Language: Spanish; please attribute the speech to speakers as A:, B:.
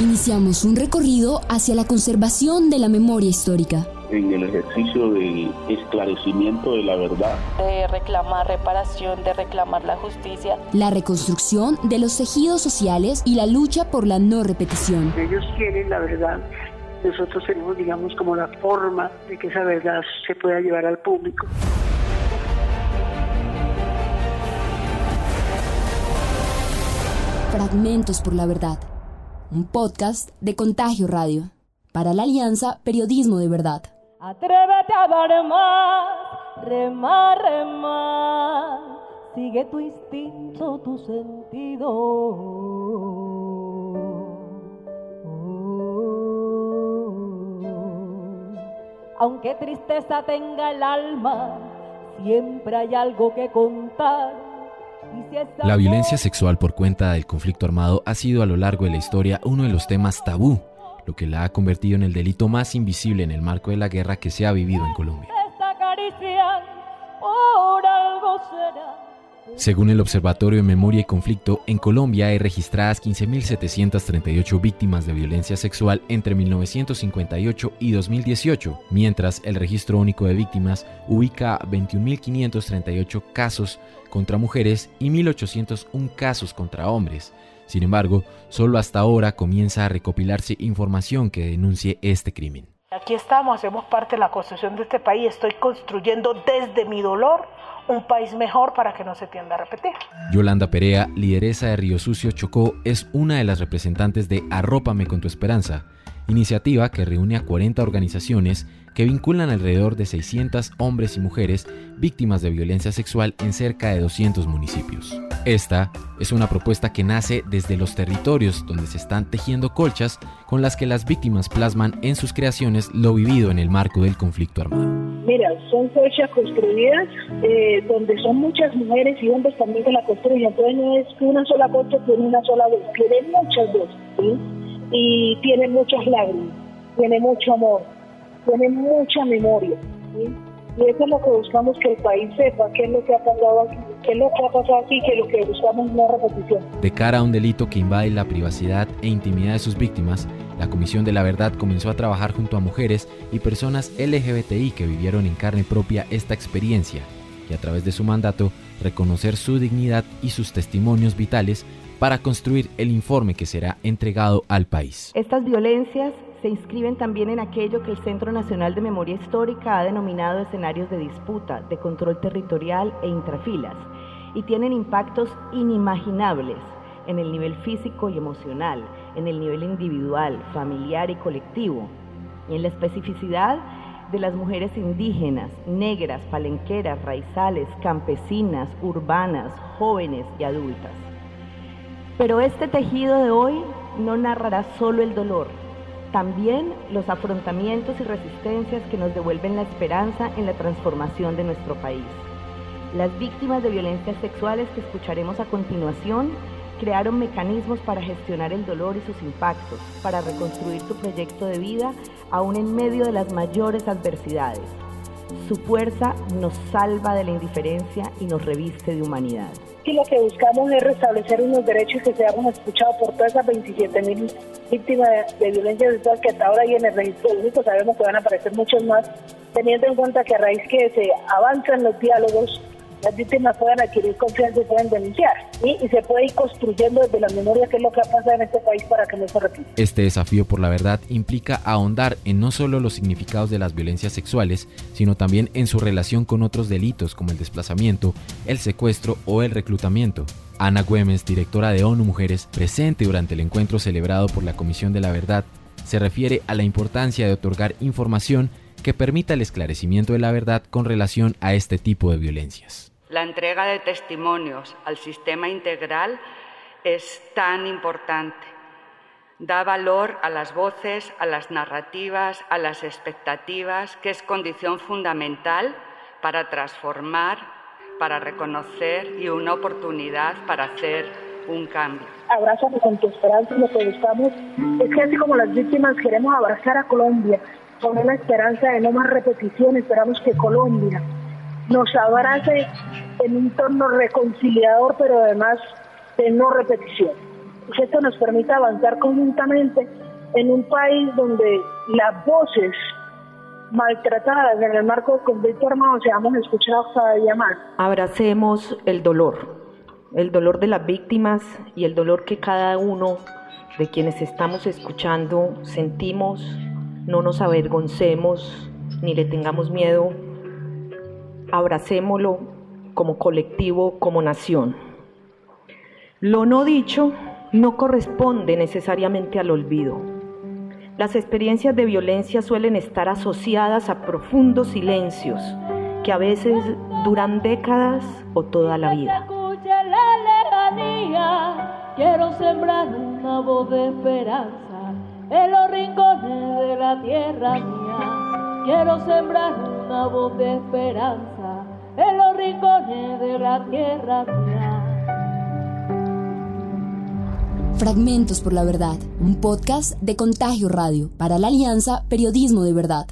A: Iniciamos un recorrido hacia la conservación de la memoria histórica.
B: En el ejercicio del esclarecimiento de la verdad.
C: De reclamar reparación, de reclamar la justicia.
A: La reconstrucción de los tejidos sociales y la lucha por la no repetición.
D: Ellos quieren la verdad. Nosotros tenemos, digamos, como la forma de que esa verdad se pueda llevar al público.
A: Fragmentos por la verdad un podcast de Contagio Radio, para la Alianza Periodismo de Verdad.
C: Atrévete a dar más, remar, remar, sigue tu instinto, tu sentido. Aunque tristeza tenga el alma, siempre hay algo que contar
E: la violencia sexual por cuenta del conflicto armado ha sido a lo largo de la historia uno de los temas tabú, lo que la ha convertido en el delito más invisible en el marco de la guerra que se ha vivido en Colombia. Según el Observatorio de Memoria y Conflicto, en Colombia hay registradas 15.738 víctimas de violencia sexual entre 1958 y 2018, mientras el Registro Único de Víctimas ubica 21.538 casos contra mujeres y 1.801 casos contra hombres. Sin embargo, solo hasta ahora comienza a recopilarse información que denuncie este crimen.
F: Aquí estamos, hacemos parte de la construcción de este país, estoy construyendo desde mi dolor un país mejor para que no se tienda a repetir.
E: Yolanda Perea, lideresa de Río Sucio Chocó, es una de las representantes de Arrópame con tu esperanza, iniciativa que reúne a 40 organizaciones que vinculan alrededor de 600 hombres y mujeres víctimas de violencia sexual en cerca de 200 municipios. Esta es una propuesta que nace desde los territorios donde se están tejiendo colchas con las que las víctimas plasman en sus creaciones lo vivido en el marco del conflicto armado.
D: Mira, son colchas construidas eh, donde son muchas mujeres y hombres también que la construyen. Entonces no es una sola colcha, tiene una sola voz, tiene muchas voces y tiene muchas lágrimas, tiene mucho amor tiene mucha memoria. Y eso es lo que buscamos que el país sepa, qué es lo que ha pasado aquí, qué es lo que ha pasado aquí, que lo que buscamos no repetición.
E: De cara a un delito que invade la privacidad e intimidad de sus víctimas, la Comisión de la Verdad comenzó a trabajar junto a mujeres y personas LGBTI que vivieron en carne propia esta experiencia y a través de su mandato reconocer su dignidad y sus testimonios vitales para construir el informe que será entregado al país.
G: Estas violencias se inscriben también en aquello que el Centro Nacional de Memoria Histórica ha denominado escenarios de disputa, de control territorial e intrafilas, y tienen impactos inimaginables en el nivel físico y emocional, en el nivel individual, familiar y colectivo, y en la especificidad de las mujeres indígenas, negras, palenqueras, raizales, campesinas, urbanas, jóvenes y adultas. Pero este tejido de hoy no narrará solo el dolor, también los afrontamientos y resistencias que nos devuelven la esperanza en la transformación de nuestro país. Las víctimas de violencias sexuales que escucharemos a continuación crearon mecanismos para gestionar el dolor y sus impactos, para reconstruir su proyecto de vida aún en medio de las mayores adversidades. Su fuerza nos salva de la indiferencia y nos reviste de humanidad.
D: Y lo que buscamos es restablecer unos derechos que seamos escuchados por todas esas 27 mil víctimas de, violencia sexual que hasta ahora hay en el registro único, sabemos que van a aparecer muchos más, teniendo en cuenta que a raíz que se avanzan los diálogos, las víctimas puedan adquirir confianza y pueden denunciar. Y se puede ir construyendo desde la memoria qué es lo que ha pasado en este país para que no se repita.
E: Este desafío por la verdad implica ahondar en no solo los significados de las violencias sexuales, sino también en su relación con otros delitos como el desplazamiento, el secuestro o el reclutamiento. Ana Güemes, directora de ONU Mujeres, presente durante el encuentro celebrado por la Comisión de la Verdad, se refiere a la importancia de otorgar información que permita el esclarecimiento de la verdad con relación a este tipo de violencias.
H: La entrega de testimonios al sistema integral es tan importante. Da valor a las voces, a las narrativas, a las expectativas, que es condición fundamental para transformar, para reconocer y una oportunidad para hacer un cambio.
D: Abrázame con tu esperanza, lo que buscamos es que así como las víctimas queremos abrazar a Colombia con una esperanza de no más repetición, esperamos que Colombia nos abrace en un torno reconciliador, pero además de no repetición. esto nos permita avanzar conjuntamente en un país donde las voces maltratadas en el marco del conflicto armado seamos escuchados cada día más.
I: Abracemos el dolor, el dolor de las víctimas y el dolor que cada uno de quienes estamos escuchando sentimos, no nos avergoncemos ni le tengamos miedo, abracémoslo como colectivo, como nación. Lo no dicho no corresponde necesariamente al olvido. Las experiencias de violencia suelen estar asociadas a profundos silencios que a veces duran décadas o toda la vida.
C: Quiero sembrar una voz de esperanza en los rincones de la tierra mía. Quiero sembrar una voz de esperanza
A: Fragmentos por la Verdad, un podcast de Contagio Radio para la Alianza Periodismo de Verdad.